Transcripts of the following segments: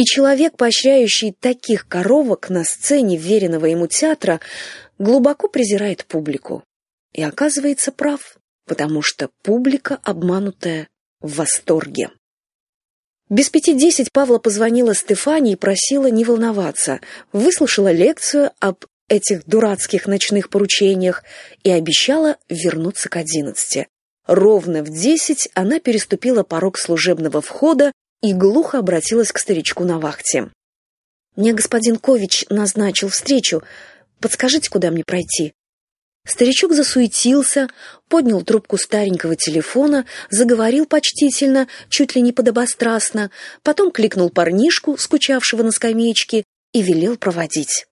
И человек, поощряющий таких коровок на сцене веренного ему театра, глубоко презирает публику. И оказывается прав, потому что публика, обманутая, в восторге. Без пяти десять Павла позвонила Стефане и просила не волноваться, выслушала лекцию об этих дурацких ночных поручениях и обещала вернуться к одиннадцати. Ровно в десять она переступила порог служебного входа и глухо обратилась к старичку на вахте. «Мне господин Кович назначил встречу. Подскажите, куда мне пройти?» Старичок засуетился, поднял трубку старенького телефона, заговорил почтительно, чуть ли не подобострастно, потом кликнул парнишку, скучавшего на скамеечке, и велел проводить.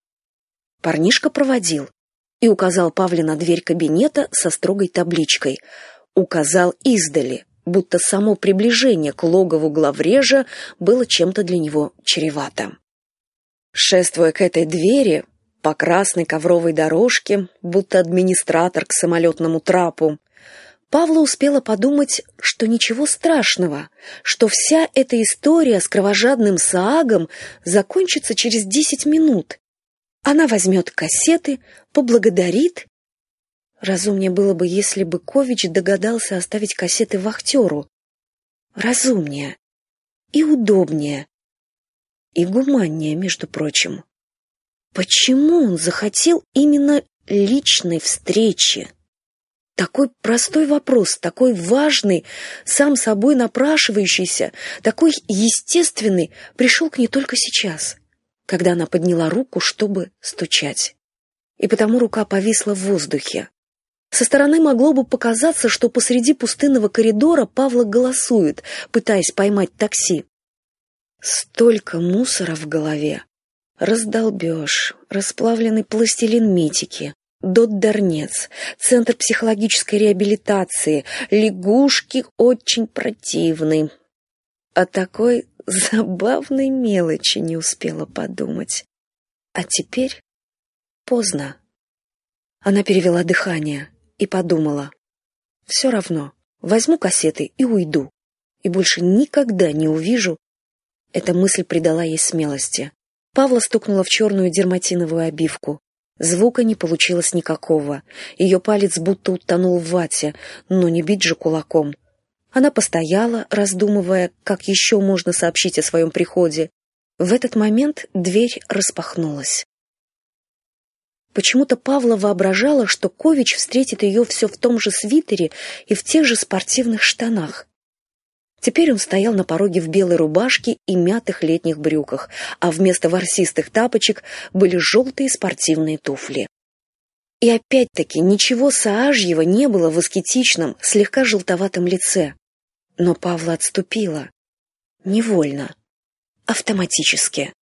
Парнишка проводил и указал Павле на дверь кабинета со строгой табличкой. Указал издали, будто само приближение к логову главрежа было чем-то для него чревато. Шествуя к этой двери, по красной ковровой дорожке, будто администратор к самолетному трапу, Павла успела подумать, что ничего страшного, что вся эта история с кровожадным Саагом закончится через десять минут. Она возьмет кассеты, поблагодарит. Разумнее было бы, если бы Кович догадался оставить кассеты вахтеру. Разумнее и удобнее, и гуманнее, между прочим. Почему он захотел именно личной встречи? Такой простой вопрос, такой важный, сам собой напрашивающийся, такой естественный, пришел к ней только сейчас, когда она подняла руку, чтобы стучать. И потому рука повисла в воздухе. Со стороны могло бы показаться, что посреди пустынного коридора Павла голосует, пытаясь поймать такси. Столько мусора в голове. Раздолбеж, расплавленный пластилин митики, Дот-Дарнец, Центр психологической реабилитации, лягушки очень противны. О такой забавной мелочи не успела подумать. А теперь поздно. Она перевела дыхание и подумала. Все равно, возьму кассеты и уйду. И больше никогда не увижу. Эта мысль придала ей смелости. Павла стукнула в черную дерматиновую обивку. Звука не получилось никакого. Ее палец будто утонул в вате, но не бить же кулаком. Она постояла, раздумывая, как еще можно сообщить о своем приходе. В этот момент дверь распахнулась. Почему-то Павла воображала, что Кович встретит ее все в том же свитере и в тех же спортивных штанах. Теперь он стоял на пороге в белой рубашке и мятых летних брюках, а вместо ворсистых тапочек были желтые спортивные туфли. И опять-таки ничего саажьего не было в аскетичном, слегка желтоватом лице. Но Павла отступила. Невольно. Автоматически.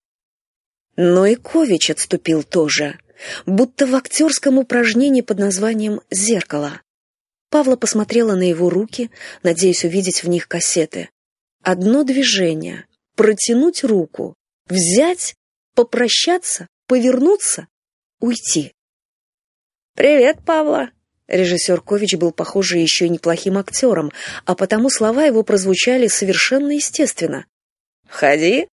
Но и Кович отступил тоже, будто в актерском упражнении под названием «Зеркало». Павла посмотрела на его руки, надеясь увидеть в них кассеты. Одно движение — протянуть руку, взять, попрощаться, повернуться, уйти. «Привет, Павла!» Режиссер Кович был, похоже, еще и неплохим актером, а потому слова его прозвучали совершенно естественно. «Ходи!»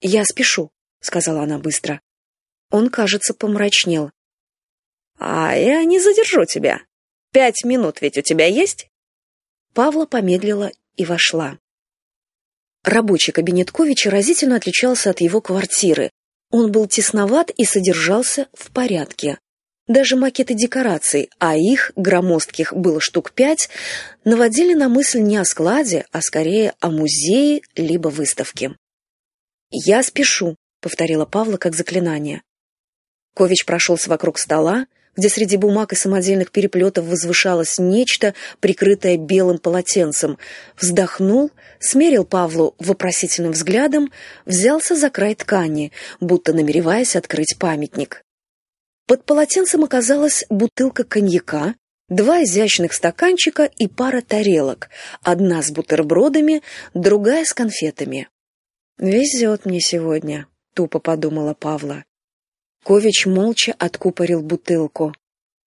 «Я спешу», — сказала она быстро. Он, кажется, помрачнел. «А я не задержу тебя. Пять минут ведь у тебя есть?» Павла помедлила и вошла. Рабочий кабинет Ковича разительно отличался от его квартиры. Он был тесноват и содержался в порядке. Даже макеты декораций, а их, громоздких, было штук пять, наводили на мысль не о складе, а скорее о музее либо выставке. «Я спешу», — повторила Павла как заклинание. Кович прошелся вокруг стола, где среди бумаг и самодельных переплетов возвышалось нечто, прикрытое белым полотенцем, вздохнул, смерил Павлу вопросительным взглядом, взялся за край ткани, будто намереваясь открыть памятник. Под полотенцем оказалась бутылка коньяка, два изящных стаканчика и пара тарелок, одна с бутербродами, другая с конфетами. «Везет мне сегодня», — тупо подумала Павла. Кович молча откупорил бутылку.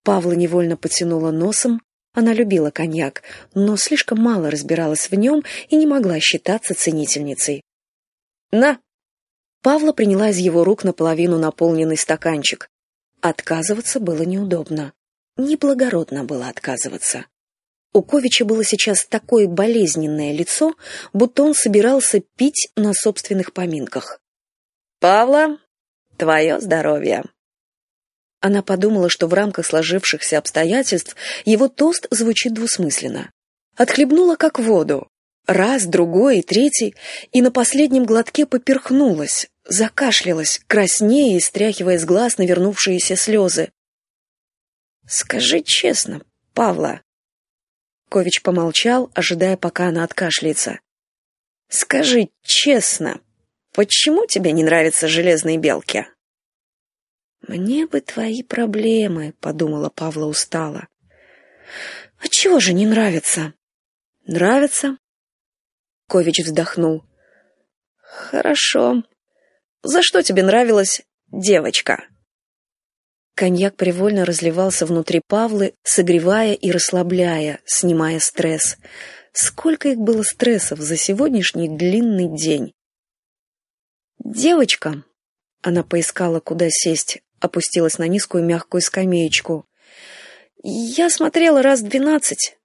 Павла невольно потянула носом. Она любила коньяк, но слишком мало разбиралась в нем и не могла считаться ценительницей. «На!» Павла приняла из его рук наполовину наполненный стаканчик. Отказываться было неудобно. Неблагородно было отказываться. У Ковича было сейчас такое болезненное лицо, будто он собирался пить на собственных поминках. «Павла, твое здоровье!» Она подумала, что в рамках сложившихся обстоятельств его тост звучит двусмысленно. Отхлебнула как воду. Раз, другой и третий, и на последнем глотке поперхнулась, закашлялась, краснея и стряхивая с глаз навернувшиеся слезы. «Скажи честно, Павла». Кович помолчал, ожидая, пока она откашляется. «Скажи честно, почему тебе не нравятся железные белки?» «Мне бы твои проблемы», — подумала Павла устало. «А чего же не нравится?» «Нравится?» Кович вздохнул. «Хорошо. За что тебе нравилась девочка?» Коньяк привольно разливался внутри Павлы, согревая и расслабляя, снимая стресс. Сколько их было стрессов за сегодняшний длинный день. «Девочка!» Она поискала, куда сесть, опустилась на низкую мягкую скамеечку. «Я смотрела раз двенадцать.